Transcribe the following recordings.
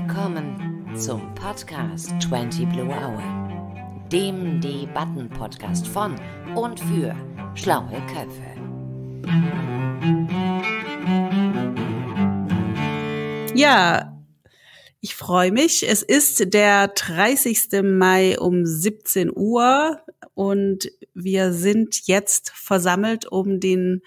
willkommen zum Podcast 20 Blue Hour, dem Debatten-Podcast von und für schlaue Köpfe. Ja, ich freue mich. Es ist der 30. Mai um 17 Uhr und wir sind jetzt versammelt, um den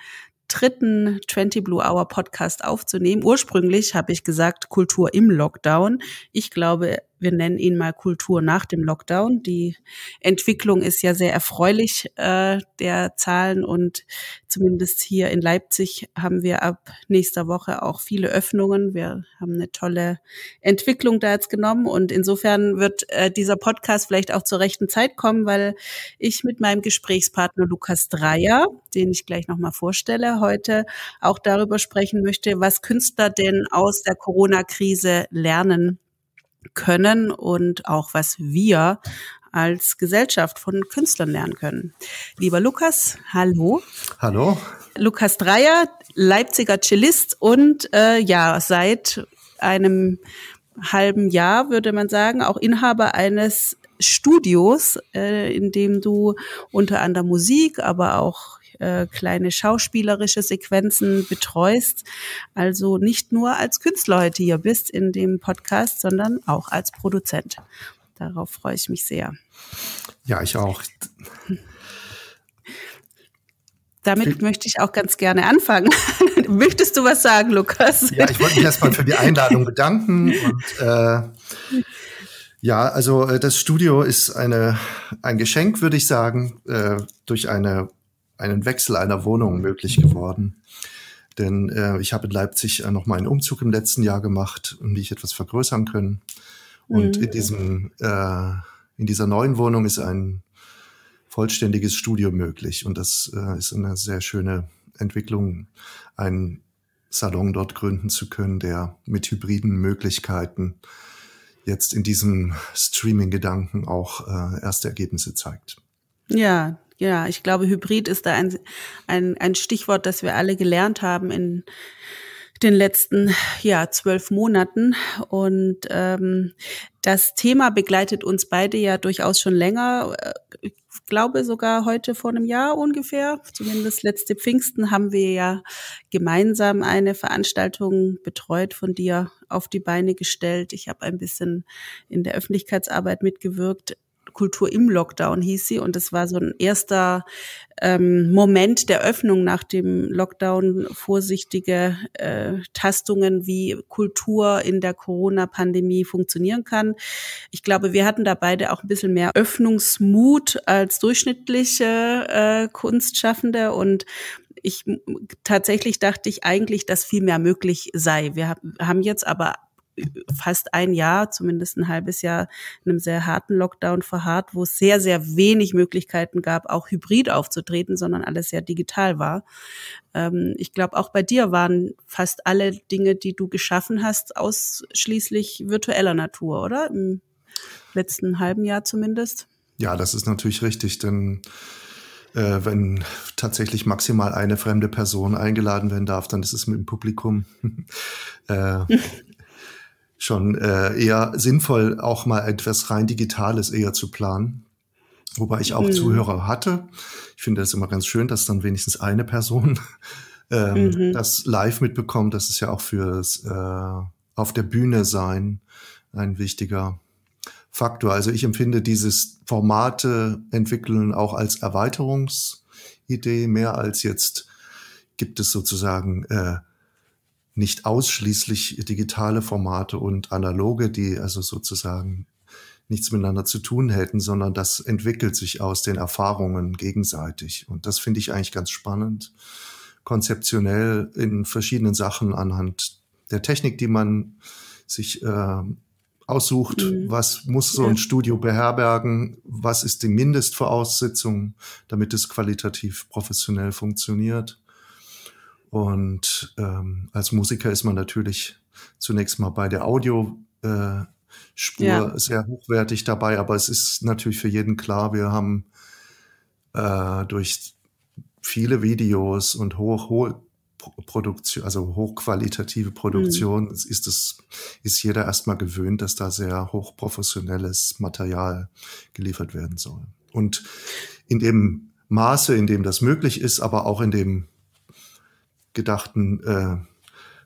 dritten 20 Blue Hour Podcast aufzunehmen. Ursprünglich habe ich gesagt Kultur im Lockdown. Ich glaube, wir nennen ihn mal Kultur nach dem Lockdown. Die Entwicklung ist ja sehr erfreulich äh, der Zahlen und zumindest hier in Leipzig haben wir ab nächster Woche auch viele Öffnungen. Wir haben eine tolle Entwicklung da jetzt genommen und insofern wird äh, dieser Podcast vielleicht auch zur rechten Zeit kommen, weil ich mit meinem Gesprächspartner Lukas Dreier, den ich gleich nochmal vorstelle, heute auch darüber sprechen möchte, was Künstler denn aus der Corona-Krise lernen können und auch was wir als Gesellschaft von Künstlern lernen können. Lieber Lukas, hallo. Hallo. Lukas Dreier, Leipziger Cellist und äh, ja, seit einem halben Jahr würde man sagen, auch Inhaber eines Studios, äh, in dem du unter anderem Musik, aber auch äh, kleine schauspielerische Sequenzen betreust. Also nicht nur als Künstler heute hier bist in dem Podcast, sondern auch als Produzent. Darauf freue ich mich sehr. Ja, ich auch. Damit ich möchte ich auch ganz gerne anfangen. Möchtest du was sagen, Lukas? Ja, ich wollte mich erstmal für die Einladung bedanken und äh, ja, also äh, das Studio ist eine, ein Geschenk, würde ich sagen, äh, durch eine einen Wechsel einer Wohnung möglich geworden. Denn äh, ich habe in Leipzig äh, noch mal einen Umzug im letzten Jahr gemacht, um die ich etwas vergrößern können. Und mhm. in diesem äh, in dieser neuen Wohnung ist ein vollständiges Studio möglich. Und das äh, ist eine sehr schöne Entwicklung, einen Salon dort gründen zu können, der mit hybriden Möglichkeiten jetzt in diesem Streaming-Gedanken auch äh, erste Ergebnisse zeigt. Ja, ja, ich glaube, Hybrid ist da ein, ein, ein Stichwort, das wir alle gelernt haben in den letzten ja zwölf Monaten und ähm, das Thema begleitet uns beide ja durchaus schon länger. Ich glaube sogar heute vor einem Jahr ungefähr, zumindest letzte Pfingsten haben wir ja gemeinsam eine Veranstaltung betreut von dir auf die Beine gestellt. Ich habe ein bisschen in der Öffentlichkeitsarbeit mitgewirkt Kultur im Lockdown hieß sie. Und es war so ein erster ähm, Moment der Öffnung nach dem Lockdown, vorsichtige äh, Tastungen, wie Kultur in der Corona-Pandemie funktionieren kann. Ich glaube, wir hatten da beide auch ein bisschen mehr Öffnungsmut als durchschnittliche äh, Kunstschaffende und ich tatsächlich dachte ich eigentlich, dass viel mehr möglich sei. Wir haben jetzt aber fast ein Jahr, zumindest ein halbes Jahr, in einem sehr harten Lockdown verharrt, wo es sehr, sehr wenig Möglichkeiten gab, auch hybrid aufzutreten, sondern alles sehr digital war. Ähm, ich glaube, auch bei dir waren fast alle Dinge, die du geschaffen hast, ausschließlich virtueller Natur, oder? Im letzten halben Jahr zumindest. Ja, das ist natürlich richtig, denn äh, wenn tatsächlich maximal eine fremde Person eingeladen werden darf, dann ist es mit dem Publikum. äh, schon äh, eher sinnvoll, auch mal etwas rein Digitales eher zu planen. Wobei ich auch mhm. Zuhörer hatte. Ich finde das immer ganz schön, dass dann wenigstens eine Person ähm, mhm. das live mitbekommt. Das ist ja auch fürs äh, auf der Bühne sein ein wichtiger Faktor. Also ich empfinde dieses Formate entwickeln auch als Erweiterungsidee mehr als jetzt gibt es sozusagen äh, nicht ausschließlich digitale Formate und analoge, die also sozusagen nichts miteinander zu tun hätten, sondern das entwickelt sich aus den Erfahrungen gegenseitig. Und das finde ich eigentlich ganz spannend, konzeptionell in verschiedenen Sachen anhand der Technik, die man sich äh, aussucht, mhm. was muss so ein Studio beherbergen, was ist die Mindestvoraussetzung, damit es qualitativ professionell funktioniert. Und ähm, als Musiker ist man natürlich zunächst mal bei der Audiospur äh, ja. sehr hochwertig dabei, aber es ist natürlich für jeden klar, wir haben äh, durch viele Videos und hoch, hohe Produktion, also hochqualitative Produktion, mhm. ist es, ist jeder erstmal gewöhnt, dass da sehr hochprofessionelles Material geliefert werden soll. Und in dem Maße, in dem das möglich ist, aber auch in dem gedachten äh,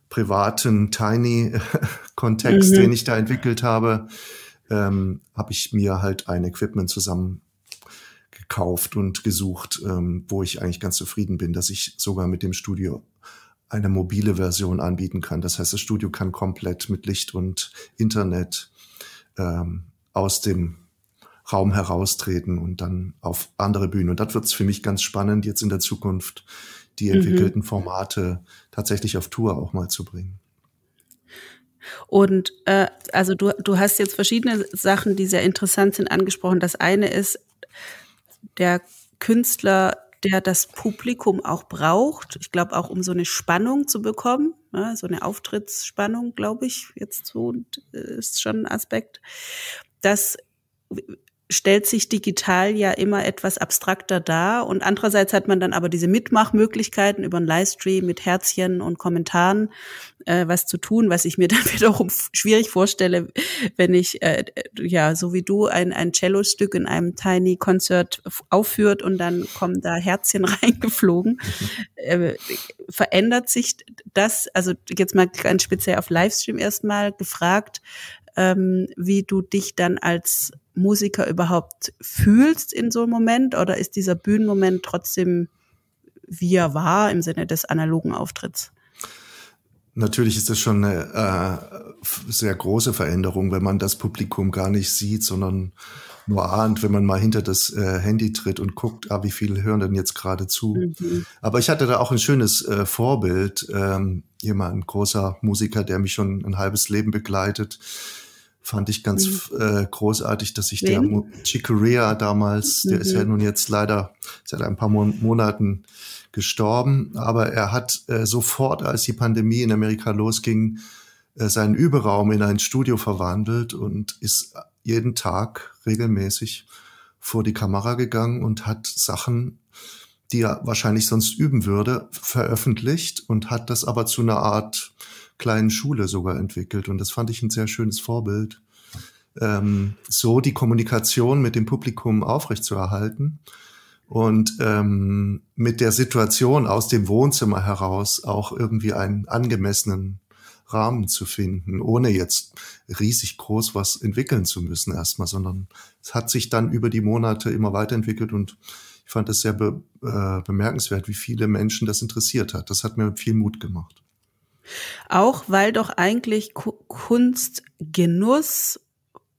privaten Tiny-Kontext, mhm. den ich da entwickelt habe, ähm, habe ich mir halt ein Equipment zusammen gekauft und gesucht, ähm, wo ich eigentlich ganz zufrieden bin, dass ich sogar mit dem Studio eine mobile Version anbieten kann. Das heißt, das Studio kann komplett mit Licht und Internet ähm, aus dem Raum heraustreten und dann auf andere Bühnen. Und das wird es für mich ganz spannend, jetzt in der Zukunft die mhm. entwickelten mhm. Formate tatsächlich auf Tour auch mal zu bringen. Und äh, also du, du hast jetzt verschiedene Sachen, die sehr interessant sind, angesprochen. Das eine ist der Künstler, der das Publikum auch braucht. Ich glaube auch, um so eine Spannung zu bekommen, ja, so eine Auftrittsspannung, glaube ich, jetzt so äh, ist schon ein Aspekt. Das stellt sich digital ja immer etwas abstrakter dar und andererseits hat man dann aber diese Mitmachmöglichkeiten über einen Livestream mit Herzchen und Kommentaren äh, was zu tun, was ich mir dann wiederum schwierig vorstelle, wenn ich äh, ja so wie du ein ein Cello-Stück in einem Tiny Concert aufführt und dann kommen da Herzchen reingeflogen. Äh, verändert sich das? Also jetzt mal ganz speziell auf Livestream erstmal gefragt ähm, wie du dich dann als Musiker überhaupt fühlst in so einem Moment oder ist dieser Bühnenmoment trotzdem wie er war im Sinne des analogen Auftritts? Natürlich ist das schon eine äh, sehr große Veränderung, wenn man das Publikum gar nicht sieht, sondern nur ahnt, wenn man mal hinter das äh, Handy tritt und guckt, ah, wie viele hören denn jetzt gerade zu. Mhm. Aber ich hatte da auch ein schönes äh, Vorbild, ähm, jemand, ein großer Musiker, der mich schon ein halbes Leben begleitet, fand ich ganz mhm. äh, großartig, dass sich der Chicorea damals, mhm. der ist ja mhm. nun jetzt leider seit ein paar Mon Monaten gestorben, aber er hat äh, sofort, als die Pandemie in Amerika losging, äh, seinen Überraum in ein Studio verwandelt und ist jeden Tag regelmäßig vor die Kamera gegangen und hat Sachen, die er wahrscheinlich sonst üben würde, veröffentlicht und hat das aber zu einer Art kleinen Schule sogar entwickelt. Und das fand ich ein sehr schönes Vorbild, ähm, so die Kommunikation mit dem Publikum aufrechtzuerhalten und ähm, mit der Situation aus dem Wohnzimmer heraus auch irgendwie einen angemessenen Rahmen zu finden, ohne jetzt riesig groß was entwickeln zu müssen erstmal, sondern es hat sich dann über die Monate immer weiterentwickelt und ich fand es sehr be äh, bemerkenswert, wie viele Menschen das interessiert hat. Das hat mir viel Mut gemacht. Auch weil doch eigentlich Kunst Genuss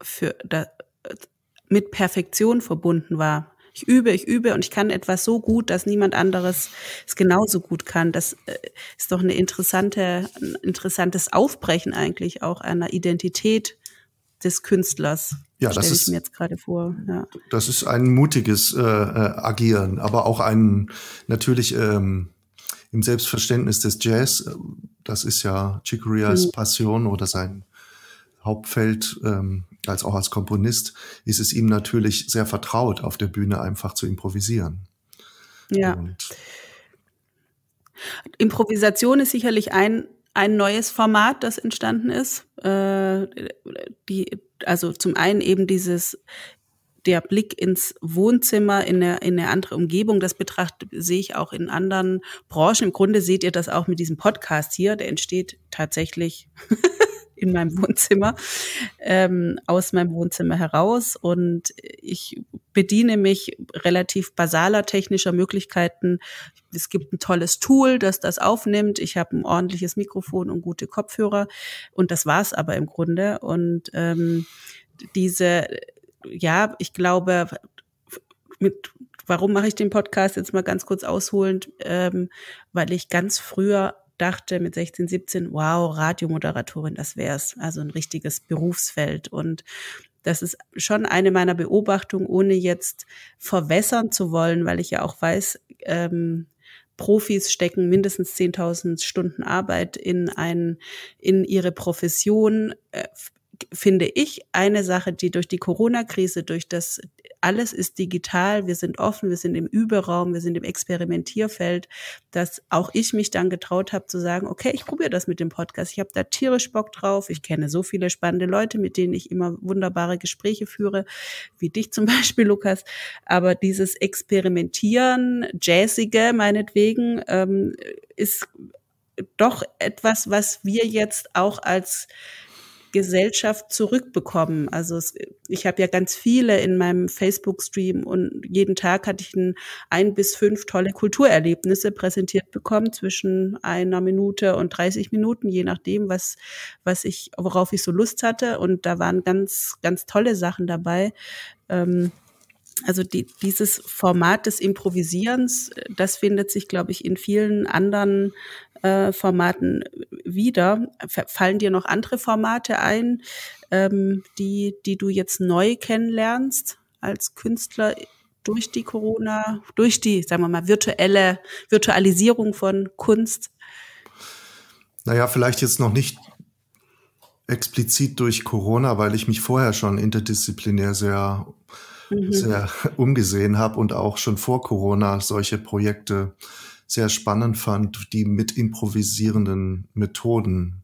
für da, mit Perfektion verbunden war. Ich übe, ich übe und ich kann etwas so gut, dass niemand anderes es genauso gut kann. Das äh, ist doch eine interessante, ein interessantes Aufbrechen eigentlich auch einer Identität des Künstlers. Ja, das ist mir jetzt gerade vor. Ja. Das ist ein mutiges äh, äh, Agieren, aber auch ein natürlich ähm, im Selbstverständnis des Jazz, das ist ja Chicoreas mhm. Passion oder sein Hauptfeld, ähm, als auch als Komponist, ist es ihm natürlich sehr vertraut, auf der Bühne einfach zu improvisieren. Ja. Und Improvisation ist sicherlich ein, ein neues Format, das entstanden ist. Äh, die, also zum einen eben dieses der Blick ins Wohnzimmer, in eine, in eine andere Umgebung, das betrachtet, sehe ich auch in anderen Branchen. Im Grunde seht ihr das auch mit diesem Podcast hier, der entsteht tatsächlich in meinem Wohnzimmer, ähm, aus meinem Wohnzimmer heraus. Und ich bediene mich relativ basaler technischer Möglichkeiten. Es gibt ein tolles Tool, das das aufnimmt. Ich habe ein ordentliches Mikrofon und gute Kopfhörer. Und das war's aber im Grunde. Und ähm, diese ja, ich glaube, mit, warum mache ich den Podcast jetzt mal ganz kurz ausholend? Ähm, weil ich ganz früher dachte mit 16, 17, wow, Radiomoderatorin, das wär's. Also ein richtiges Berufsfeld. Und das ist schon eine meiner Beobachtungen, ohne jetzt verwässern zu wollen, weil ich ja auch weiß, ähm, Profis stecken mindestens 10.000 Stunden Arbeit in ein, in ihre Profession. Äh, finde ich, eine Sache, die durch die Corona-Krise, durch das alles ist digital, wir sind offen, wir sind im Überraum, wir sind im Experimentierfeld, dass auch ich mich dann getraut habe zu sagen, okay, ich probiere das mit dem Podcast. Ich habe da tierisch Bock drauf. Ich kenne so viele spannende Leute, mit denen ich immer wunderbare Gespräche führe, wie dich zum Beispiel, Lukas. Aber dieses Experimentieren, Jazzige meinetwegen, ähm, ist doch etwas, was wir jetzt auch als Gesellschaft zurückbekommen. Also es, ich habe ja ganz viele in meinem Facebook-Stream und jeden Tag hatte ich ein, ein bis fünf tolle Kulturerlebnisse präsentiert bekommen zwischen einer Minute und 30 Minuten, je nachdem, was, was ich, worauf ich so Lust hatte. Und da waren ganz, ganz tolle Sachen dabei. Ähm, also die, dieses Format des Improvisierens, das findet sich, glaube ich, in vielen anderen äh, Formaten wieder. Fallen dir noch andere Formate ein, ähm, die, die du jetzt neu kennenlernst als Künstler durch die Corona, durch die, sagen wir mal, virtuelle Virtualisierung von Kunst? Naja, vielleicht jetzt noch nicht explizit durch Corona, weil ich mich vorher schon interdisziplinär sehr, mhm. sehr umgesehen habe und auch schon vor Corona solche Projekte sehr spannend fand, die mit improvisierenden Methoden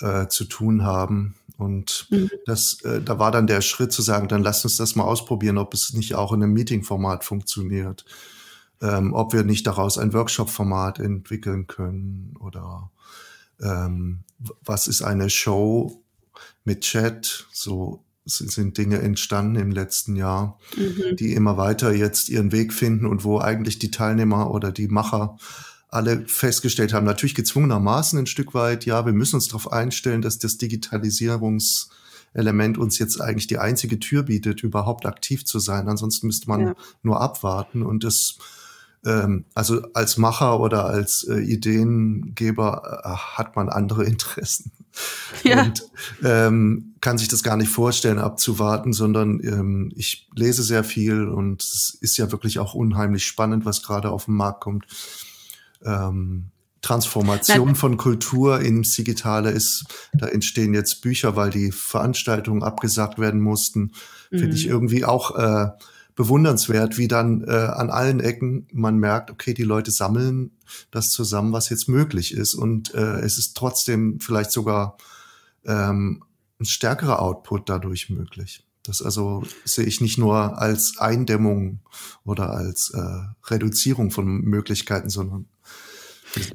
äh, zu tun haben. Und mhm. das, äh, da war dann der Schritt zu sagen, dann lasst uns das mal ausprobieren, ob es nicht auch in einem Meeting-Format funktioniert. Ähm, ob wir nicht daraus ein Workshop-Format entwickeln können oder ähm, was ist eine Show mit Chat, so sind Dinge entstanden im letzten Jahr, mhm. die immer weiter jetzt ihren Weg finden und wo eigentlich die Teilnehmer oder die Macher alle festgestellt haben, natürlich gezwungenermaßen ein Stück weit, ja, wir müssen uns darauf einstellen, dass das Digitalisierungselement uns jetzt eigentlich die einzige Tür bietet, überhaupt aktiv zu sein. Ansonsten müsste man ja. nur abwarten und das ähm, also als Macher oder als äh, Ideengeber äh, hat man andere Interessen ja. und ähm, kann sich das gar nicht vorstellen, abzuwarten, sondern ähm, ich lese sehr viel und es ist ja wirklich auch unheimlich spannend, was gerade auf den Markt kommt. Ähm, Transformation von Kultur ins Digitale ist, da entstehen jetzt Bücher, weil die Veranstaltungen abgesagt werden mussten. Mhm. Finde ich mhm. irgendwie auch äh, bewundernswert, wie dann äh, an allen Ecken man merkt, okay, die Leute sammeln das zusammen, was jetzt möglich ist. Und äh, es ist trotzdem vielleicht sogar ähm, ein stärkerer Output dadurch möglich. Das also sehe ich nicht nur als Eindämmung oder als äh, Reduzierung von Möglichkeiten, sondern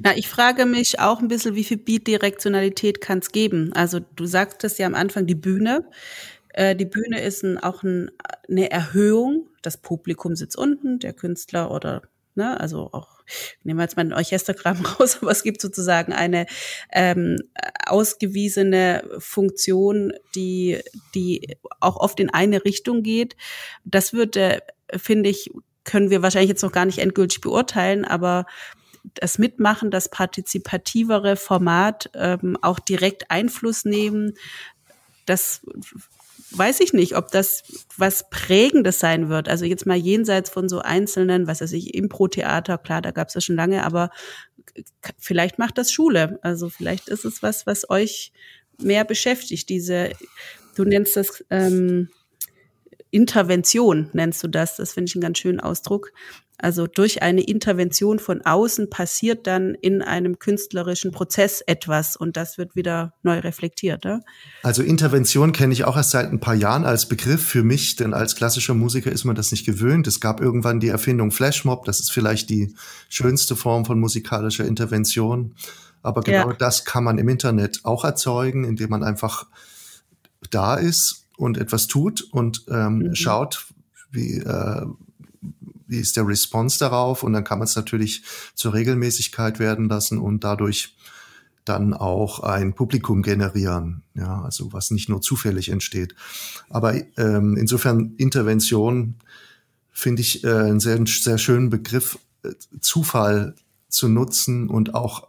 na, ich frage mich auch ein bisschen, wie viel Beat-Direktionalität kann es geben? Also du sagtest ja am Anfang die Bühne. Äh, die Bühne ist ein, auch ein, eine Erhöhung. Das Publikum sitzt unten, der Künstler oder, ne, also auch, nehmen wir jetzt mal ein Orchestergramm raus, aber es gibt sozusagen eine ähm, ausgewiesene Funktion, die, die auch oft in eine Richtung geht. Das würde, finde ich, können wir wahrscheinlich jetzt noch gar nicht endgültig beurteilen, aber das Mitmachen, das partizipativere Format ähm, auch direkt Einfluss nehmen, das weiß ich nicht, ob das was Prägendes sein wird. Also jetzt mal jenseits von so einzelnen, was weiß ich, Impro-Theater, klar, da gab es ja schon lange, aber vielleicht macht das Schule. Also vielleicht ist es was, was euch mehr beschäftigt. Diese, du nennst das ähm, Intervention, nennst du das. Das finde ich einen ganz schönen Ausdruck. Also durch eine Intervention von außen passiert dann in einem künstlerischen Prozess etwas und das wird wieder neu reflektiert. Ja? Also Intervention kenne ich auch erst seit ein paar Jahren als Begriff für mich, denn als klassischer Musiker ist man das nicht gewöhnt. Es gab irgendwann die Erfindung Flashmob, das ist vielleicht die schönste Form von musikalischer Intervention. Aber genau ja. das kann man im Internet auch erzeugen, indem man einfach da ist und etwas tut und ähm, mhm. schaut, wie, äh, wie ist der Response darauf und dann kann man es natürlich zur Regelmäßigkeit werden lassen und dadurch dann auch ein Publikum generieren, ja, also was nicht nur zufällig entsteht. Aber ähm, insofern Intervention finde ich äh, einen sehr, sehr schönen Begriff, äh, Zufall zu nutzen und auch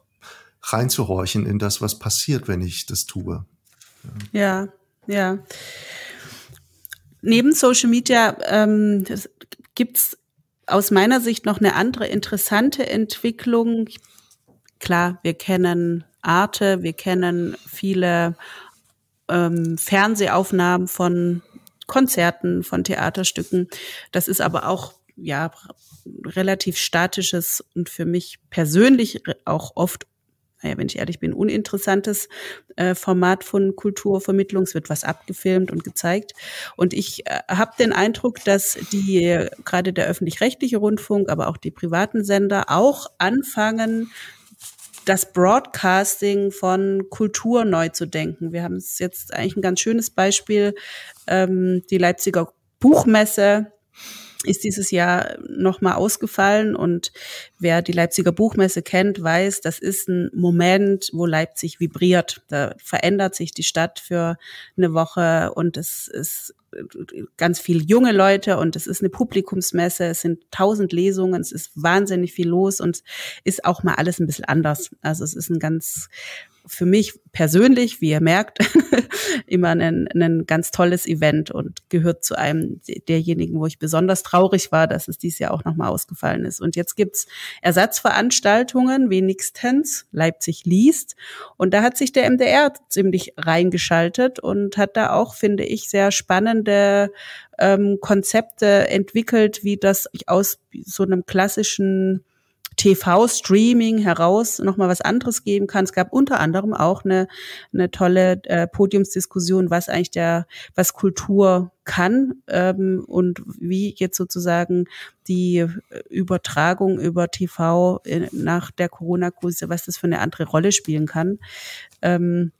reinzuhorchen in das, was passiert, wenn ich das tue. Ja, ja. Neben Social Media ähm, gibt's aus meiner Sicht noch eine andere interessante Entwicklung. Klar, wir kennen Arte, wir kennen viele ähm, Fernsehaufnahmen von Konzerten, von Theaterstücken. Das ist aber auch ja relativ statisches und für mich persönlich auch oft naja, wenn ich ehrlich bin, uninteressantes äh, Format von Kulturvermittlung. Es wird was abgefilmt und gezeigt. Und ich äh, habe den Eindruck, dass die gerade der öffentlich-rechtliche Rundfunk, aber auch die privaten Sender auch anfangen, das Broadcasting von Kultur neu zu denken. Wir haben es jetzt eigentlich ein ganz schönes Beispiel, ähm, die Leipziger Buchmesse ist dieses Jahr nochmal ausgefallen. Und wer die Leipziger Buchmesse kennt, weiß, das ist ein Moment, wo Leipzig vibriert. Da verändert sich die Stadt für eine Woche und es ist ganz viele junge Leute und es ist eine Publikumsmesse, es sind tausend Lesungen, es ist wahnsinnig viel los und ist auch mal alles ein bisschen anders. Also es ist ein ganz für mich persönlich, wie ihr merkt, immer ein, ein ganz tolles Event und gehört zu einem derjenigen, wo ich besonders traurig war, dass es dieses Jahr auch nochmal ausgefallen ist. Und jetzt gibt's Ersatzveranstaltungen, wenigstens Leipzig liest. Und da hat sich der MDR ziemlich reingeschaltet und hat da auch, finde ich, sehr spannende ähm, Konzepte entwickelt, wie das aus so einem klassischen TV-Streaming heraus nochmal was anderes geben kann. Es gab unter anderem auch eine, eine tolle äh, Podiumsdiskussion, was eigentlich der, was Kultur kann ähm, und wie jetzt sozusagen die Übertragung über TV in, nach der Corona-Krise, was das für eine andere Rolle spielen kann. Ähm,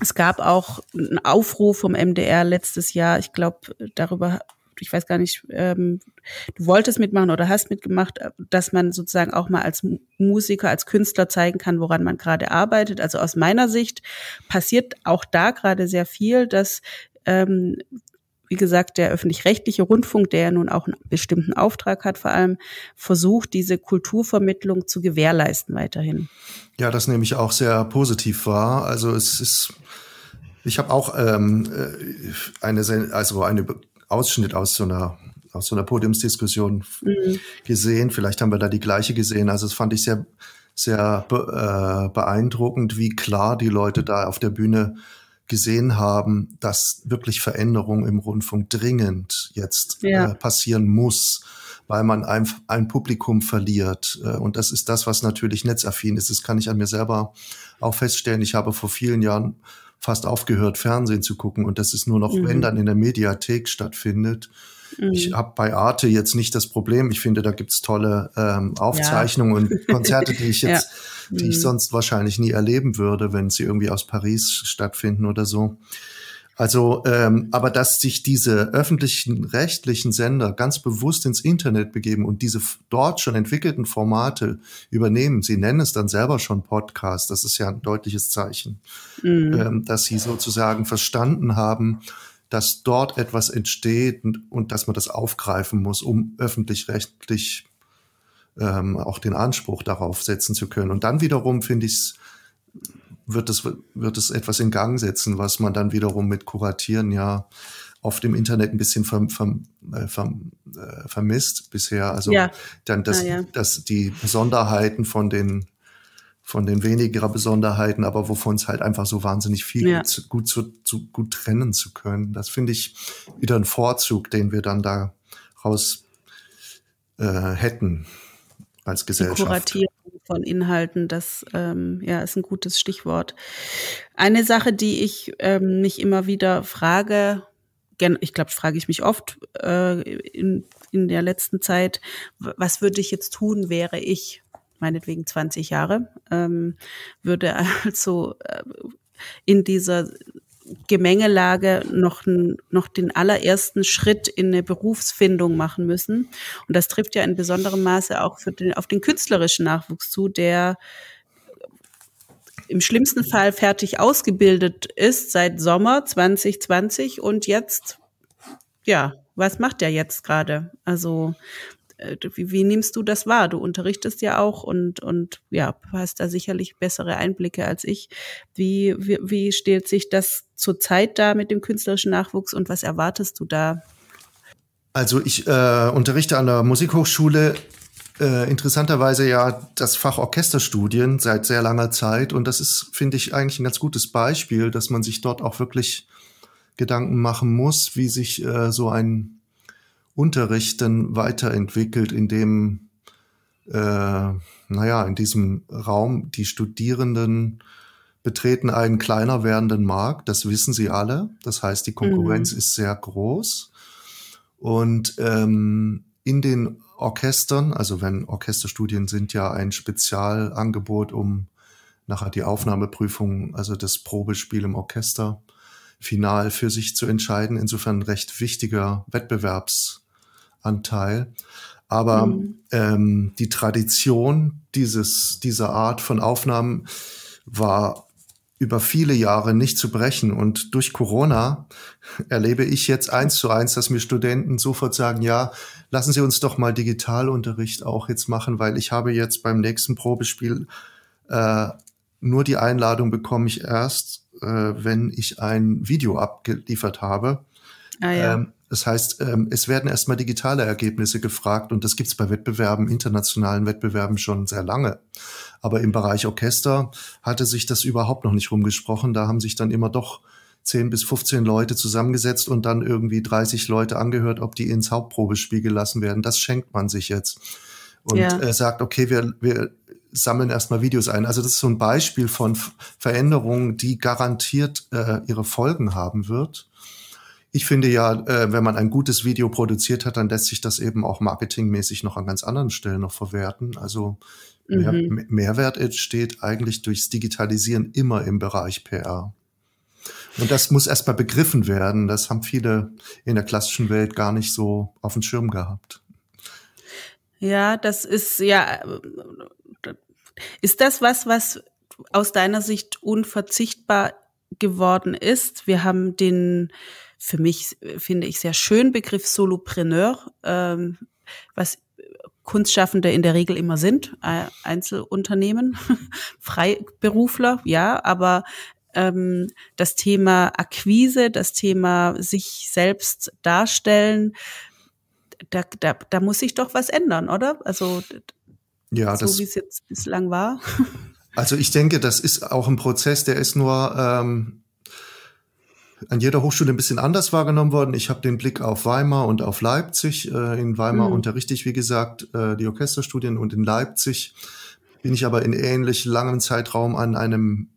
es gab auch einen Aufruf vom MDR letztes Jahr, ich glaube, darüber ich weiß gar nicht, ähm, du wolltest mitmachen oder hast mitgemacht, dass man sozusagen auch mal als Musiker, als Künstler zeigen kann, woran man gerade arbeitet. Also aus meiner Sicht passiert auch da gerade sehr viel, dass ähm, wie gesagt, der öffentlich-rechtliche Rundfunk, der ja nun auch einen bestimmten Auftrag hat, vor allem versucht, diese Kulturvermittlung zu gewährleisten weiterhin. Ja, das nehme ich auch sehr positiv wahr. Also es ist, ich habe auch ähm, äh, eine, also eine Ausschnitt aus so einer aus so einer Podiumsdiskussion mhm. gesehen. Vielleicht haben wir da die gleiche gesehen. Also das fand ich sehr sehr be äh, beeindruckend, wie klar die Leute da auf der Bühne gesehen haben, dass wirklich Veränderung im Rundfunk dringend jetzt ja. äh, passieren muss, weil man ein, ein Publikum verliert. Äh, und das ist das, was natürlich netzaffin ist. Das kann ich an mir selber auch feststellen. Ich habe vor vielen Jahren fast aufgehört, Fernsehen zu gucken und das ist nur noch, mhm. wenn dann in der Mediathek stattfindet. Mhm. Ich habe bei Arte jetzt nicht das Problem. Ich finde, da gibt's tolle ähm, Aufzeichnungen ja. und Konzerte, die ich jetzt, ja. die ich mhm. sonst wahrscheinlich nie erleben würde, wenn sie irgendwie aus Paris stattfinden oder so. Also, ähm, aber dass sich diese öffentlichen rechtlichen Sender ganz bewusst ins Internet begeben und diese dort schon entwickelten Formate übernehmen, sie nennen es dann selber schon Podcast, das ist ja ein deutliches Zeichen, mhm. ähm, dass sie sozusagen verstanden haben, dass dort etwas entsteht und, und dass man das aufgreifen muss, um öffentlich-rechtlich ähm, auch den Anspruch darauf setzen zu können. Und dann wiederum finde ich es wird es, wird es etwas in Gang setzen, was man dann wiederum mit Kuratieren ja oft im Internet ein bisschen verm, verm, äh, verm, äh, vermisst bisher. Also ja. dann das, ja. das, die Besonderheiten von den von den weniger Besonderheiten, aber wovon es halt einfach so wahnsinnig viel ja. gut, gut, zu, zu, gut trennen zu können. Das finde ich wieder ein Vorzug, den wir dann da raus äh, hätten als Gesellschaft. Kuratieren von Inhalten, das ähm, ja, ist ein gutes Stichwort. Eine Sache, die ich ähm, mich immer wieder frage, ich glaube, frage ich mich oft äh, in, in der letzten Zeit, was würde ich jetzt tun, wäre ich meinetwegen 20 Jahre, ähm, würde also äh, in dieser Gemengelage noch, noch den allerersten Schritt in eine Berufsfindung machen müssen. Und das trifft ja in besonderem Maße auch für den, auf den künstlerischen Nachwuchs zu, der im schlimmsten Fall fertig ausgebildet ist seit Sommer 2020 und jetzt, ja, was macht er jetzt gerade? Also wie, wie nimmst du das wahr? Du unterrichtest ja auch und, und ja, hast da sicherlich bessere Einblicke als ich. Wie, wie, wie stellt sich das zurzeit da mit dem künstlerischen Nachwuchs und was erwartest du da? Also ich äh, unterrichte an der Musikhochschule äh, interessanterweise ja das Fach Orchesterstudien seit sehr langer Zeit und das ist, finde ich, eigentlich ein ganz gutes Beispiel, dass man sich dort auch wirklich Gedanken machen muss, wie sich äh, so ein Unterricht dann weiterentwickelt, in dem, äh, naja, in diesem Raum die Studierenden betreten einen kleiner werdenden Markt, das wissen sie alle. Das heißt, die Konkurrenz mhm. ist sehr groß. Und ähm, in den Orchestern, also wenn Orchesterstudien sind ja ein Spezialangebot, um nachher die Aufnahmeprüfung, also das Probespiel im Orchester, final für sich zu entscheiden. Insofern recht wichtiger Wettbewerbsanteil. Aber mhm. ähm, die Tradition dieses, dieser Art von Aufnahmen war über viele Jahre nicht zu brechen. Und durch Corona erlebe ich jetzt eins zu eins, dass mir Studenten sofort sagen, ja, lassen Sie uns doch mal Digitalunterricht auch jetzt machen, weil ich habe jetzt beim nächsten Probespiel äh, nur die Einladung bekomme ich erst, äh, wenn ich ein Video abgeliefert habe. Ah, ja. ähm, das heißt, ähm, es werden erstmal digitale Ergebnisse gefragt und das gibt's bei Wettbewerben, internationalen Wettbewerben schon sehr lange. Aber im Bereich Orchester hatte sich das überhaupt noch nicht rumgesprochen. Da haben sich dann immer doch 10 bis 15 Leute zusammengesetzt und dann irgendwie 30 Leute angehört, ob die ins Hauptprobespiel gelassen werden. Das schenkt man sich jetzt. Und ja. äh, sagt, okay, wir, wir sammeln erstmal Videos ein. Also das ist so ein Beispiel von Veränderungen, die garantiert äh, ihre Folgen haben wird. Ich finde ja, äh, wenn man ein gutes Video produziert hat, dann lässt sich das eben auch marketingmäßig noch an ganz anderen Stellen noch verwerten. Also Mehr, mhm. Mehrwert entsteht eigentlich durchs Digitalisieren immer im Bereich PR. Und das muss erstmal begriffen werden. Das haben viele in der klassischen Welt gar nicht so auf dem Schirm gehabt. Ja, das ist ja, ist das was, was aus deiner Sicht unverzichtbar geworden ist? Wir haben den, für mich finde ich sehr schönen Begriff Solopreneur, ähm, was Kunstschaffende in der Regel immer sind, äh, Einzelunternehmen, Freiberufler, ja, aber ähm, das Thema Akquise, das Thema sich selbst darstellen, da, da, da muss sich doch was ändern, oder? Also ja, so wie es jetzt bislang war. Also ich denke, das ist auch ein Prozess, der ist nur ähm, an jeder Hochschule ein bisschen anders wahrgenommen worden. Ich habe den Blick auf Weimar und auf Leipzig. Äh, in Weimar mhm. unterrichte ich, wie gesagt, äh, die Orchesterstudien und in Leipzig bin ich aber in ähnlich langem Zeitraum an einem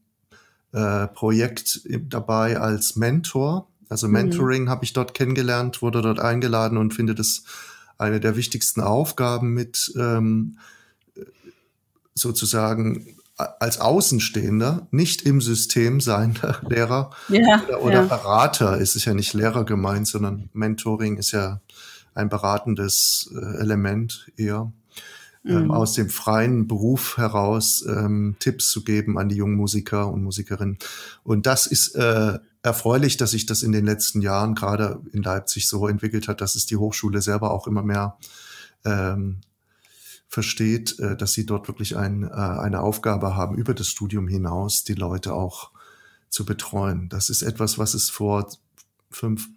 äh, Projekt dabei als Mentor. Also mhm. Mentoring mhm. habe ich dort kennengelernt, wurde dort eingeladen und finde das eine der wichtigsten Aufgaben mit ähm, sozusagen als Außenstehender, nicht im System sein Lehrer ja, oder, oder ja. Berater. Es ist ja nicht Lehrer gemeint, sondern Mentoring ist ja ein beratendes äh, Element eher. Ähm, mhm. aus dem freien Beruf heraus ähm, Tipps zu geben an die jungen Musiker und Musikerinnen. Und das ist äh, erfreulich, dass sich das in den letzten Jahren gerade in Leipzig so entwickelt hat, dass es die Hochschule selber auch immer mehr ähm, versteht, äh, dass sie dort wirklich ein, äh, eine Aufgabe haben, über das Studium hinaus die Leute auch zu betreuen. Das ist etwas, was es vor fünf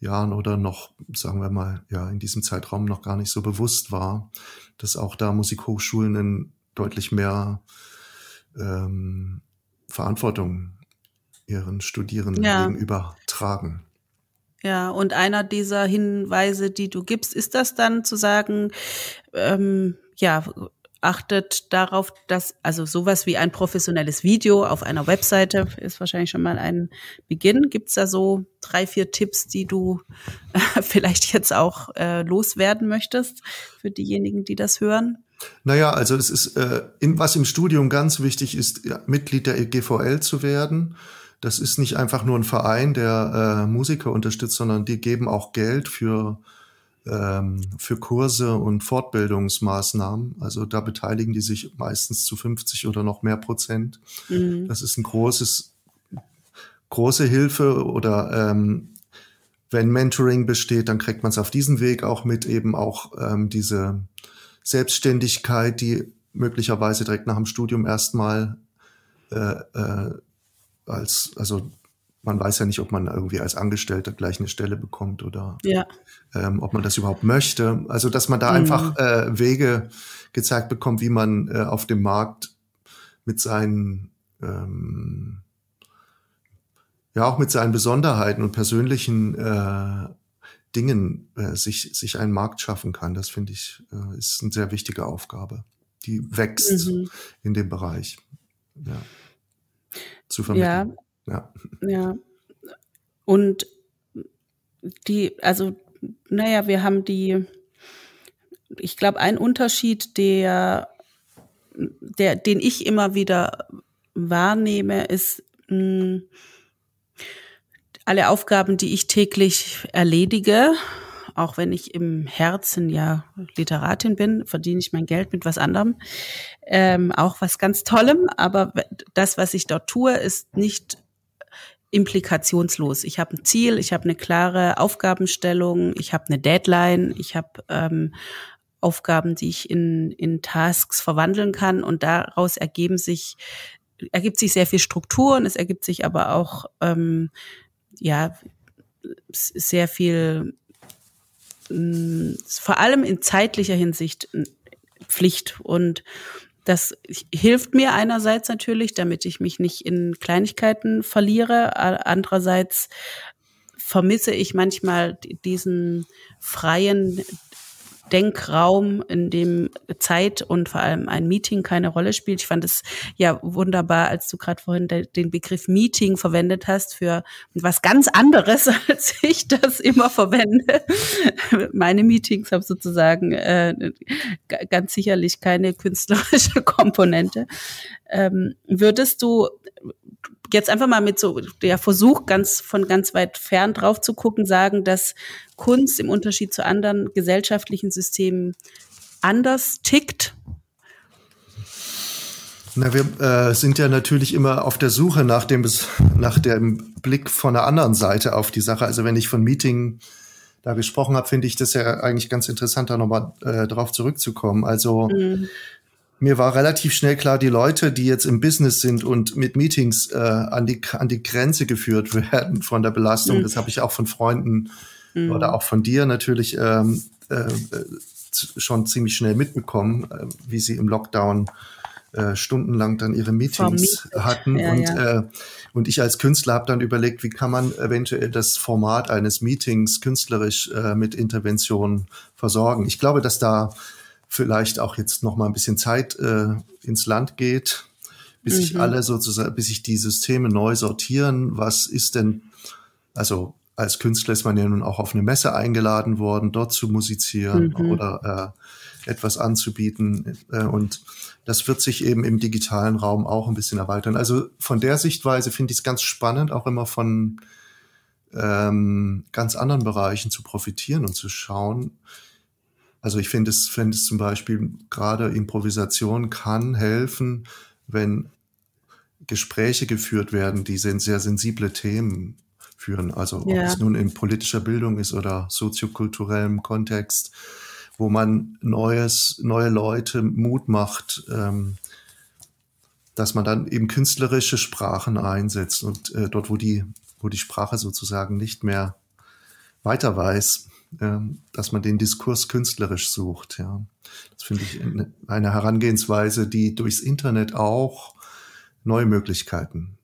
Jahren oder noch, sagen wir mal, ja, in diesem Zeitraum noch gar nicht so bewusst war, dass auch da Musikhochschulen deutlich mehr ähm, Verantwortung ihren Studierenden ja. gegenüber tragen. Ja, und einer dieser Hinweise, die du gibst, ist das dann zu sagen, ähm, ja, achtet darauf, dass, also sowas wie ein professionelles Video auf einer Webseite ist wahrscheinlich schon mal ein Beginn. Gibt's da so drei, vier Tipps, die du äh, vielleicht jetzt auch äh, loswerden möchtest für diejenigen, die das hören? Naja, also es ist, äh, in, was im Studium ganz wichtig ist, ja, Mitglied der GVL zu werden. Das ist nicht einfach nur ein Verein, der äh, Musiker unterstützt, sondern die geben auch Geld für, ähm, für Kurse und Fortbildungsmaßnahmen. Also da beteiligen die sich meistens zu 50 oder noch mehr Prozent. Mhm. Das ist ein großes, große Hilfe oder ähm, wenn Mentoring besteht, dann kriegt man es auf diesem Weg auch mit, eben auch ähm, diese Selbstständigkeit, die möglicherweise direkt nach dem Studium erstmal äh, äh, als, also man weiß ja nicht, ob man irgendwie als Angestellter gleich eine Stelle bekommt oder ja. ähm, ob man das überhaupt möchte. Also dass man da mhm. einfach äh, Wege gezeigt bekommt, wie man äh, auf dem Markt mit seinen ähm, ja auch mit seinen Besonderheiten und persönlichen äh, Dingen äh, sich, sich einen Markt schaffen kann. Das finde ich, äh, ist eine sehr wichtige Aufgabe. Die wächst mhm. in dem Bereich. Ja. Zu vermitteln. Ja. Ja. ja. Und die, also, naja, wir haben die, ich glaube, ein Unterschied, der, der, den ich immer wieder wahrnehme, ist, mh, alle Aufgaben, die ich täglich erledige, auch wenn ich im Herzen ja Literatin bin, verdiene ich mein Geld mit was anderem, ähm, auch was ganz Tollem. Aber das, was ich dort tue, ist nicht implikationslos. Ich habe ein Ziel, ich habe eine klare Aufgabenstellung, ich habe eine Deadline, ich habe ähm, Aufgaben, die ich in, in Tasks verwandeln kann und daraus ergeben sich ergibt sich sehr viel Struktur und es ergibt sich aber auch ähm, ja sehr viel mh, vor allem in zeitlicher Hinsicht Pflicht und das hilft mir einerseits natürlich, damit ich mich nicht in Kleinigkeiten verliere. Andererseits vermisse ich manchmal diesen freien Denkraum, in dem Zeit und vor allem ein Meeting keine Rolle spielt. Ich fand es ja wunderbar, als du gerade vorhin de den Begriff Meeting verwendet hast für was ganz anderes, als ich das immer verwende. Meine Meetings haben sozusagen äh, ganz sicherlich keine künstlerische Komponente. Ähm, würdest du jetzt einfach mal mit so der Versuch, ganz von ganz weit fern drauf zu gucken, sagen, dass Kunst im Unterschied zu anderen gesellschaftlichen Systemen anders tickt? Na, wir äh, sind ja natürlich immer auf der Suche nach dem, nach dem Blick von der anderen Seite auf die Sache. Also wenn ich von Meeting da gesprochen habe, finde ich das ja eigentlich ganz interessant, da nochmal äh, drauf zurückzukommen. Also mhm mir war relativ schnell klar, die Leute, die jetzt im Business sind und mit Meetings äh, an, die, an die Grenze geführt werden von der Belastung, mhm. das habe ich auch von Freunden mhm. oder auch von dir natürlich ähm, äh, schon ziemlich schnell mitbekommen, äh, wie sie im Lockdown äh, stundenlang dann ihre Meetings Vermietet. hatten. Ja, und, ja. Äh, und ich als Künstler habe dann überlegt, wie kann man eventuell das Format eines Meetings künstlerisch äh, mit Intervention versorgen. Ich glaube, dass da vielleicht auch jetzt noch mal ein bisschen Zeit äh, ins Land geht, bis sich mhm. alle sozusagen, bis sich die Systeme neu sortieren. Was ist denn, also als Künstler ist man ja nun auch auf eine Messe eingeladen worden, dort zu musizieren mhm. oder äh, etwas anzubieten. Äh, und das wird sich eben im digitalen Raum auch ein bisschen erweitern. Also von der Sichtweise finde ich es ganz spannend, auch immer von ähm, ganz anderen Bereichen zu profitieren und zu schauen, also ich finde es, finde es zum Beispiel gerade Improvisation kann helfen, wenn Gespräche geführt werden, die sind sehr sensible Themen führen. Also ja. ob es nun in politischer Bildung ist oder soziokulturellem Kontext, wo man neues, neue Leute Mut macht, ähm, dass man dann eben künstlerische Sprachen einsetzt und äh, dort, wo die, wo die Sprache sozusagen nicht mehr weiter weiß, dass man den Diskurs künstlerisch sucht. Ja, das finde ich eine Herangehensweise, die durchs Internet auch neue Möglichkeiten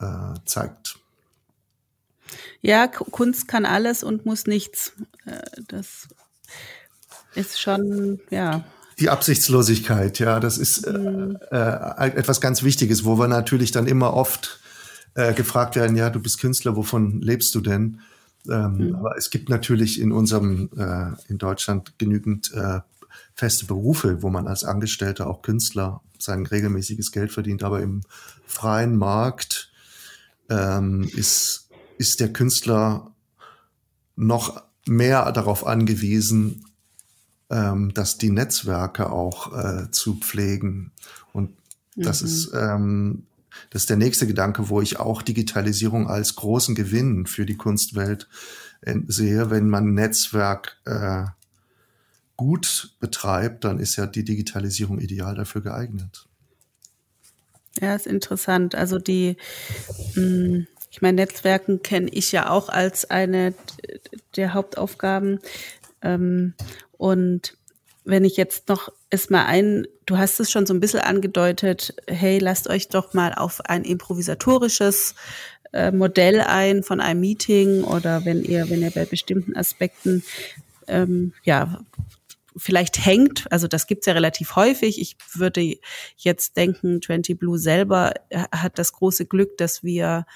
äh, zeigt. Ja, Kunst kann alles und muss nichts. Äh, das ist schon, ja. Die Absichtslosigkeit, ja, das ist äh, mhm. äh, etwas ganz Wichtiges, wo wir natürlich dann immer oft äh, gefragt werden, ja, du bist Künstler, wovon lebst du denn? Ähm, mhm. Aber es gibt natürlich in unserem, äh, in Deutschland genügend äh, feste Berufe, wo man als Angestellter, auch Künstler, sein regelmäßiges Geld verdient. Aber im freien Markt ähm, ist, ist der Künstler noch mehr darauf angewiesen, ähm, dass die Netzwerke auch äh, zu pflegen. Und das mhm. ist ähm, das ist der nächste Gedanke, wo ich auch Digitalisierung als großen Gewinn für die Kunstwelt äh, sehe. Wenn man Netzwerk äh, gut betreibt, dann ist ja die Digitalisierung ideal dafür geeignet. Ja, ist interessant. Also die, hm, ich meine, Netzwerken kenne ich ja auch als eine der Hauptaufgaben. Ähm, und wenn ich jetzt noch es mal ein, du hast es schon so ein bisschen angedeutet, hey, lasst euch doch mal auf ein improvisatorisches äh, Modell ein von einem Meeting oder wenn ihr, wenn ihr bei bestimmten Aspekten ähm, ja vielleicht hängt, also das gibt's ja relativ häufig. Ich würde jetzt denken, 20 Blue selber hat das große Glück, dass wir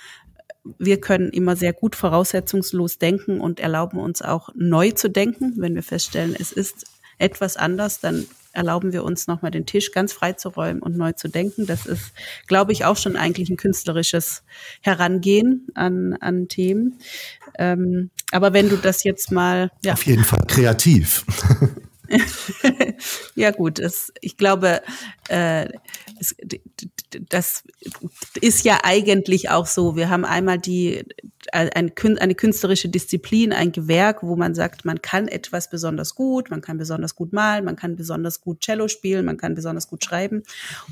wir können immer sehr gut voraussetzungslos denken und erlauben uns auch neu zu denken. Wenn wir feststellen, es ist etwas anders, dann erlauben wir uns nochmal den Tisch ganz frei zu räumen und neu zu denken. Das ist, glaube ich, auch schon eigentlich ein künstlerisches Herangehen an, an Themen. Ähm, aber wenn du das jetzt mal. Ja. Auf jeden Fall kreativ. ja gut, es, ich glaube, äh, es, das ist ja eigentlich auch so. Wir haben einmal die eine, eine künstlerische Disziplin, ein Gewerk, wo man sagt, man kann etwas besonders gut, man kann besonders gut malen, man kann besonders gut Cello spielen, man kann besonders gut schreiben.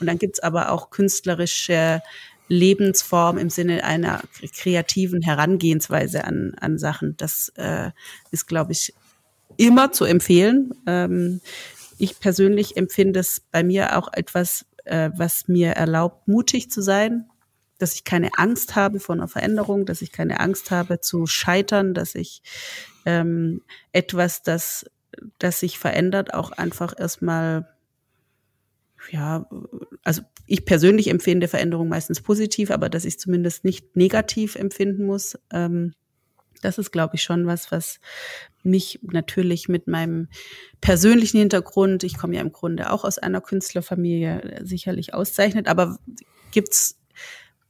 Und dann gibt's aber auch künstlerische Lebensform im Sinne einer kreativen Herangehensweise an, an Sachen. Das äh, ist, glaube ich, immer zu empfehlen. Ähm, ich persönlich empfinde es bei mir auch etwas, äh, was mir erlaubt, mutig zu sein, dass ich keine Angst habe vor einer Veränderung, dass ich keine Angst habe zu scheitern, dass ich ähm, etwas, das, das sich verändert, auch einfach erstmal ja, also ich persönlich empfinde Veränderung meistens positiv, aber dass ich zumindest nicht negativ empfinden muss. Ähm, das ist, glaube ich, schon was, was mich natürlich mit meinem persönlichen Hintergrund, ich komme ja im Grunde auch aus einer Künstlerfamilie, sicherlich auszeichnet. Aber gibt's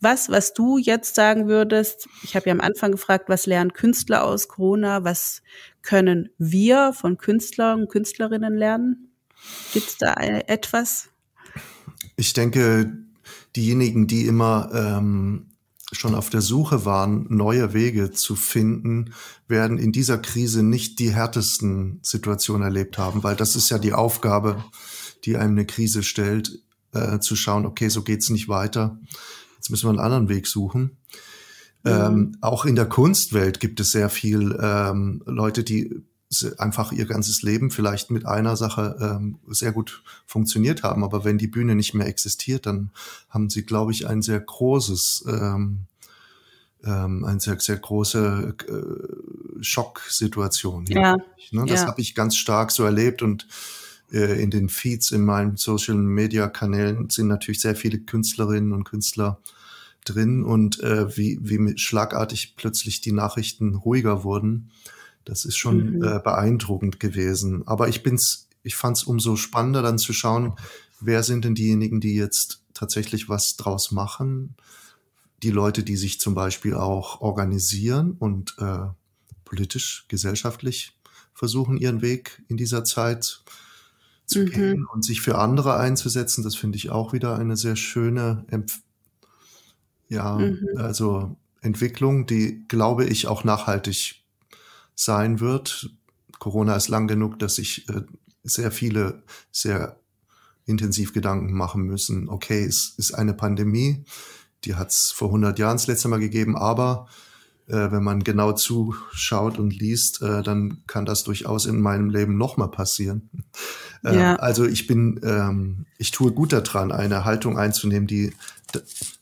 was, was du jetzt sagen würdest? Ich habe ja am Anfang gefragt, was lernen Künstler aus Corona? Was können wir von Künstlern und Künstlerinnen lernen? Gibt's da etwas? Ich denke, diejenigen, die immer ähm, schon auf der Suche waren, neue Wege zu finden, werden in dieser Krise nicht die härtesten Situationen erlebt haben, weil das ist ja die Aufgabe, die einem eine Krise stellt, äh, zu schauen, okay, so geht's nicht weiter. Jetzt müssen wir einen anderen Weg suchen. Mhm. Ähm, auch in der Kunstwelt gibt es sehr viel ähm, Leute, die einfach ihr ganzes Leben vielleicht mit einer Sache ähm, sehr gut funktioniert haben. Aber wenn die Bühne nicht mehr existiert, dann haben sie, glaube ich, ein sehr großes, ähm, ähm, eine sehr, sehr große äh, Schocksituation. Ja. Ne? Das ja. habe ich ganz stark so erlebt und äh, in den Feeds in meinen Social Media Kanälen sind natürlich sehr viele Künstlerinnen und Künstler drin und äh, wie, wie schlagartig plötzlich die Nachrichten ruhiger wurden das ist schon mhm. äh, beeindruckend gewesen. Aber ich bin's, ich fand es umso spannender dann zu schauen, wer sind denn diejenigen, die jetzt tatsächlich was draus machen? Die Leute, die sich zum Beispiel auch organisieren und äh, politisch, gesellschaftlich versuchen, ihren Weg in dieser Zeit zu mhm. gehen und sich für andere einzusetzen, das finde ich auch wieder eine sehr schöne, Empf ja, mhm. also Entwicklung, die, glaube ich, auch nachhaltig sein wird. Corona ist lang genug, dass sich äh, sehr viele sehr intensiv Gedanken machen müssen. Okay, es ist eine Pandemie, die hat es vor 100 Jahren das letzte Mal gegeben, aber äh, wenn man genau zuschaut und liest, äh, dann kann das durchaus in meinem Leben nochmal passieren. Äh, ja. Also ich bin, ähm, ich tue gut daran, eine Haltung einzunehmen, die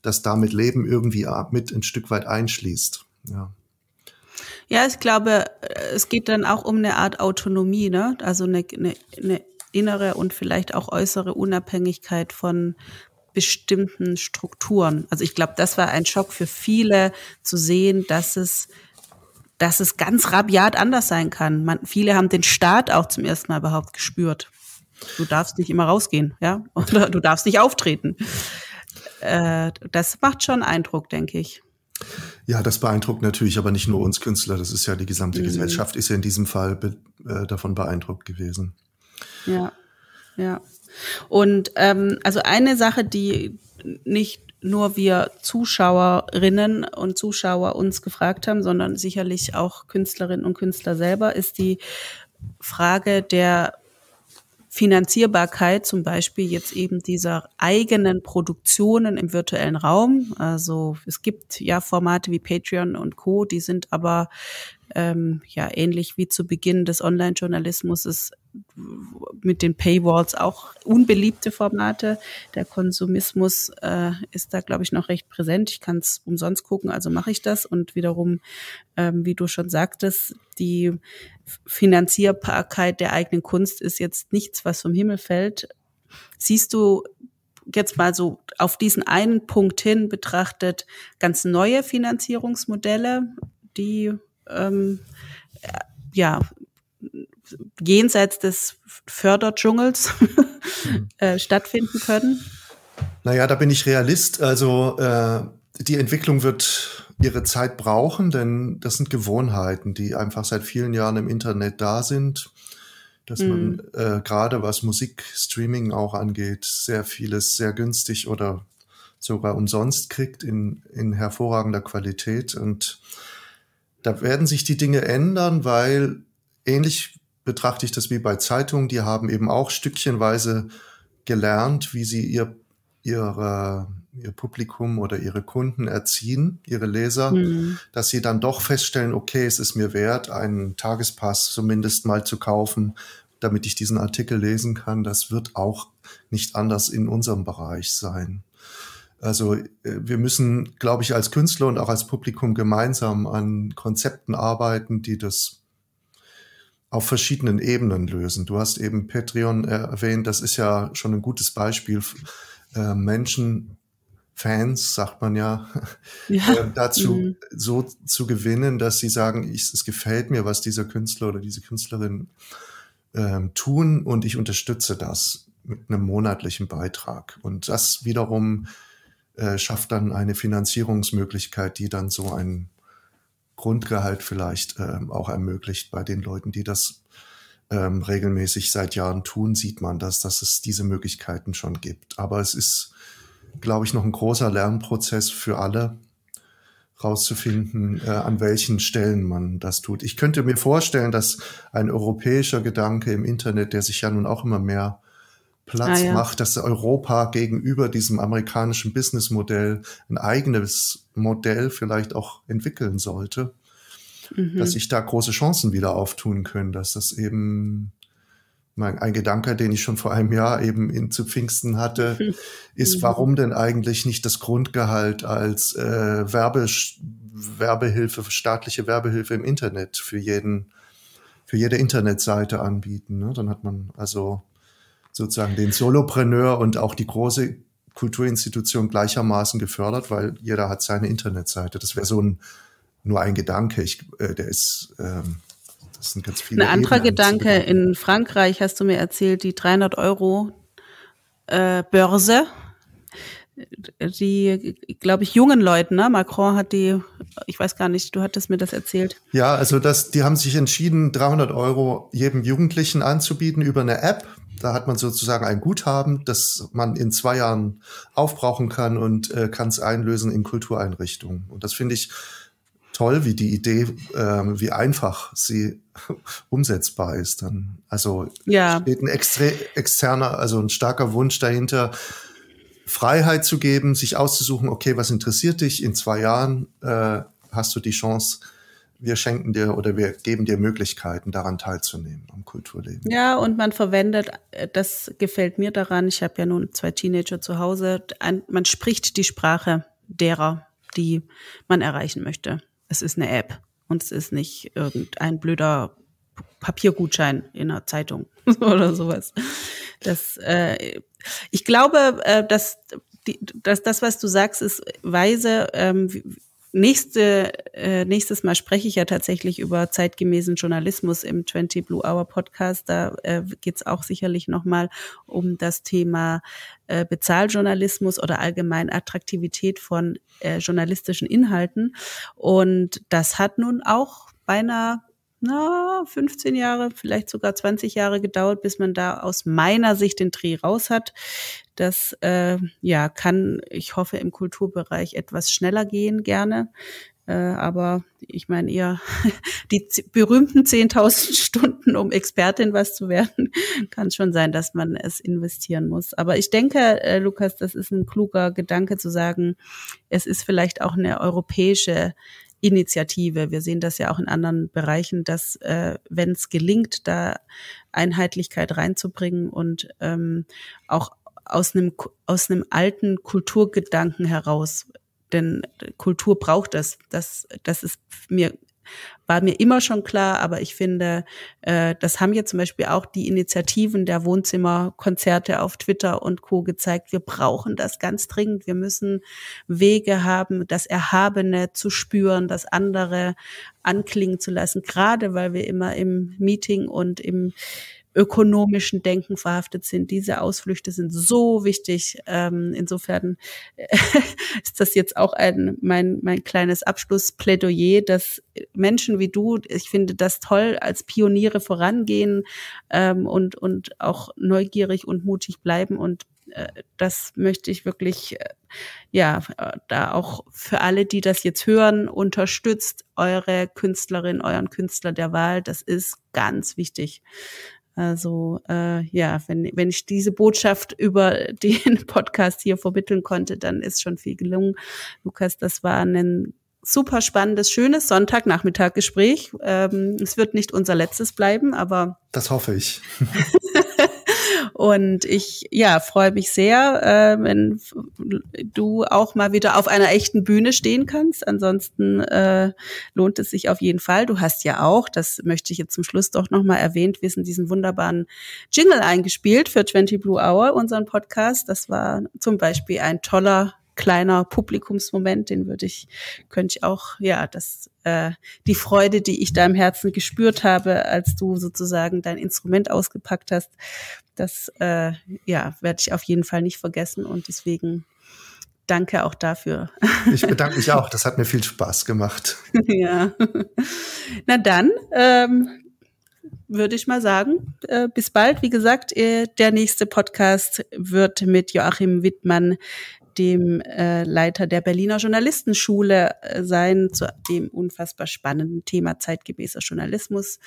das damit Leben irgendwie mit ein Stück weit einschließt. Ja. Ja, ich glaube, es geht dann auch um eine Art Autonomie, ne? Also eine, eine, eine innere und vielleicht auch äußere Unabhängigkeit von bestimmten Strukturen. Also ich glaube, das war ein Schock für viele zu sehen, dass es dass es ganz rabiat anders sein kann. Man, viele haben den Staat auch zum ersten Mal überhaupt gespürt. Du darfst nicht immer rausgehen, ja, oder du darfst nicht auftreten. Äh, das macht schon Eindruck, denke ich. Ja, das beeindruckt natürlich aber nicht nur uns Künstler, das ist ja die gesamte mhm. Gesellschaft, ist ja in diesem Fall be äh, davon beeindruckt gewesen. Ja, ja. Und ähm, also eine Sache, die nicht nur wir Zuschauerinnen und Zuschauer uns gefragt haben, sondern sicherlich auch Künstlerinnen und Künstler selber, ist die Frage der Finanzierbarkeit zum Beispiel jetzt eben dieser eigenen Produktionen im virtuellen Raum. Also es gibt ja Formate wie Patreon und Co, die sind aber ähm, ja ähnlich wie zu Beginn des Online-Journalismus ist mit den Paywalls auch unbeliebte Formate. Der Konsumismus äh, ist da, glaube ich, noch recht präsent. Ich kann es umsonst gucken, also mache ich das. Und wiederum, ähm, wie du schon sagtest, die Finanzierbarkeit der eigenen Kunst ist jetzt nichts, was vom Himmel fällt. Siehst du jetzt mal so auf diesen einen Punkt hin betrachtet ganz neue Finanzierungsmodelle, die ähm, ja jenseits des Förderdschungels mhm. äh, stattfinden können? Naja, da bin ich Realist. Also äh, die Entwicklung wird ihre Zeit brauchen, denn das sind Gewohnheiten, die einfach seit vielen Jahren im Internet da sind. Dass mhm. man äh, gerade was Musikstreaming auch angeht, sehr vieles sehr günstig oder sogar umsonst kriegt in, in hervorragender Qualität. Und da werden sich die Dinge ändern, weil ähnlich betrachte ich das wie bei Zeitungen, die haben eben auch stückchenweise gelernt, wie sie ihr, ihre, ihr Publikum oder ihre Kunden erziehen, ihre Leser, mhm. dass sie dann doch feststellen, okay, es ist mir wert, einen Tagespass zumindest mal zu kaufen, damit ich diesen Artikel lesen kann. Das wird auch nicht anders in unserem Bereich sein. Also äh, wir müssen, glaube ich, als Künstler und auch als Publikum gemeinsam an Konzepten arbeiten, die das auf verschiedenen Ebenen lösen. Du hast eben Patreon erwähnt, das ist ja schon ein gutes Beispiel. Äh, Menschen, Fans, sagt man ja, ja. Äh, dazu mhm. so zu gewinnen, dass sie sagen, ich, es gefällt mir, was dieser Künstler oder diese Künstlerin ähm, tun und ich unterstütze das mit einem monatlichen Beitrag. Und das wiederum äh, schafft dann eine Finanzierungsmöglichkeit, die dann so ein Grundgehalt vielleicht ähm, auch ermöglicht bei den Leuten, die das ähm, regelmäßig seit Jahren tun, sieht man das, dass es diese Möglichkeiten schon gibt. Aber es ist, glaube ich, noch ein großer Lernprozess für alle, rauszufinden, äh, an welchen Stellen man das tut. Ich könnte mir vorstellen, dass ein europäischer Gedanke im Internet, der sich ja nun auch immer mehr Platz ah, ja. macht, dass Europa gegenüber diesem amerikanischen Businessmodell ein eigenes Modell vielleicht auch entwickeln sollte, mhm. dass sich da große Chancen wieder auftun können, dass das eben ein Gedanke, den ich schon vor einem Jahr eben in, zu Pfingsten hatte, mhm. ist, warum denn eigentlich nicht das Grundgehalt als äh, Werbe, Werbehilfe, staatliche Werbehilfe im Internet für jeden, für jede Internetseite anbieten. Ne? Dann hat man also sozusagen den Solopreneur und auch die große Kulturinstitution gleichermaßen gefördert, weil jeder hat seine Internetseite. Das wäre so ein nur ein Gedanke. Ich, äh, der ist ähm, das sind ganz viele. Ein anderer Gedanke in Frankreich hast du mir erzählt, die 300 Euro äh, Börse, die, glaube ich, jungen Leuten, ne? Macron hat die, ich weiß gar nicht, du hattest mir das erzählt. Ja, also das, die haben sich entschieden, 300 Euro jedem Jugendlichen anzubieten über eine App. Da hat man sozusagen ein Guthaben, das man in zwei Jahren aufbrauchen kann und äh, kann es einlösen in Kultureinrichtungen. Und das finde ich toll, wie die Idee, äh, wie einfach sie umsetzbar ist. Dann also ja. steht ein externer, also ein starker Wunsch dahinter, Freiheit zu geben, sich auszusuchen, okay, was interessiert dich? In zwei Jahren äh, hast du die Chance, wir schenken dir oder wir geben dir Möglichkeiten, daran teilzunehmen am Kulturleben. Ja, und man verwendet, äh, das gefällt mir daran, ich habe ja nun zwei Teenager zu Hause, man spricht die Sprache derer, die man erreichen möchte. Es ist eine App und es ist nicht irgendein blöder Papiergutschein in einer Zeitung oder sowas. Das, äh, ich glaube, äh, dass, die, dass das, was du sagst, ist weise. Ähm, Nächste, äh, nächstes Mal spreche ich ja tatsächlich über zeitgemäßen Journalismus im 20 Blue Hour Podcast. Da äh, geht es auch sicherlich nochmal um das Thema äh, Bezahljournalismus oder allgemein Attraktivität von äh, journalistischen Inhalten. Und das hat nun auch beinahe na, 15 Jahre, vielleicht sogar 20 Jahre gedauert, bis man da aus meiner Sicht den Dreh raus hat. Das äh, ja kann, ich hoffe, im Kulturbereich etwas schneller gehen, gerne. Äh, aber ich meine eher die berühmten 10.000 Stunden, um Expertin was zu werden, kann schon sein, dass man es investieren muss. Aber ich denke, äh, Lukas, das ist ein kluger Gedanke zu sagen, es ist vielleicht auch eine europäische Initiative. Wir sehen das ja auch in anderen Bereichen, dass äh, wenn es gelingt, da Einheitlichkeit reinzubringen und ähm, auch aus einem aus einem alten Kulturgedanken heraus, denn Kultur braucht das. Das das ist mir war mir immer schon klar, aber ich finde, äh, das haben ja zum Beispiel auch die Initiativen der Wohnzimmerkonzerte auf Twitter und Co. gezeigt. Wir brauchen das ganz dringend. Wir müssen Wege haben, das Erhabene zu spüren, das andere anklingen zu lassen, gerade weil wir immer im Meeting und im ökonomischen Denken verhaftet sind. Diese Ausflüchte sind so wichtig. Ähm, insofern ist das jetzt auch ein mein mein kleines Abschlussplädoyer, dass Menschen wie du, ich finde das toll, als Pioniere vorangehen ähm, und und auch neugierig und mutig bleiben und äh, das möchte ich wirklich, äh, ja, da auch für alle, die das jetzt hören, unterstützt eure Künstlerin, euren Künstler der Wahl. Das ist ganz wichtig. Also äh, ja, wenn, wenn ich diese Botschaft über den Podcast hier vermitteln konnte, dann ist schon viel gelungen. Lukas, das war ein super spannendes, schönes Sonntagnachmittag-Gespräch. Ähm, es wird nicht unser letztes bleiben, aber. Das hoffe ich. Und ich ja freue mich sehr, äh, wenn du auch mal wieder auf einer echten Bühne stehen kannst. Ansonsten äh, lohnt es sich auf jeden Fall. Du hast ja auch, das möchte ich jetzt zum Schluss doch nochmal erwähnt wissen, diesen wunderbaren Jingle eingespielt für 20 Blue Hour, unseren Podcast. Das war zum Beispiel ein toller kleiner Publikumsmoment, den würde ich, könnte ich auch, ja, das, äh, die Freude, die ich da im Herzen gespürt habe, als du sozusagen dein Instrument ausgepackt hast, das, äh, ja, werde ich auf jeden Fall nicht vergessen und deswegen danke auch dafür. Ich bedanke mich auch, das hat mir viel Spaß gemacht. ja. Na dann, ähm, würde ich mal sagen, äh, bis bald. Wie gesagt, äh, der nächste Podcast wird mit Joachim Wittmann dem äh, Leiter der Berliner Journalistenschule äh, sein, zu dem unfassbar spannenden Thema zeitgemäßer Journalismus.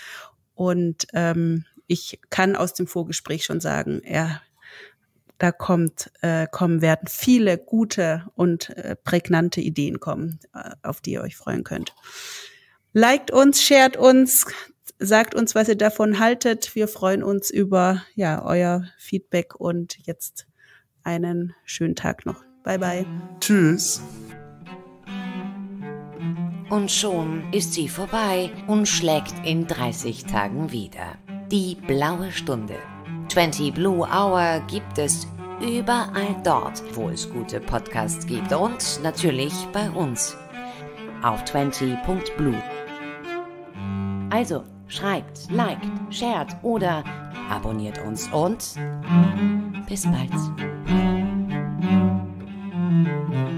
Und ähm, ich kann aus dem Vorgespräch schon sagen, er da kommt, äh, kommen werden viele gute und äh, prägnante Ideen kommen, äh, auf die ihr euch freuen könnt. Liked uns, shared uns, sagt uns, was ihr davon haltet. Wir freuen uns über ja euer Feedback und jetzt einen schönen Tag noch. Bye bye. Tschüss. Und schon ist sie vorbei und schlägt in 30 Tagen wieder. Die blaue Stunde. 20 Blue Hour gibt es überall dort, wo es gute Podcasts gibt und natürlich bei uns auf 20.blue. Also schreibt, liked, shared oder abonniert uns und bis bald. Mm-hmm.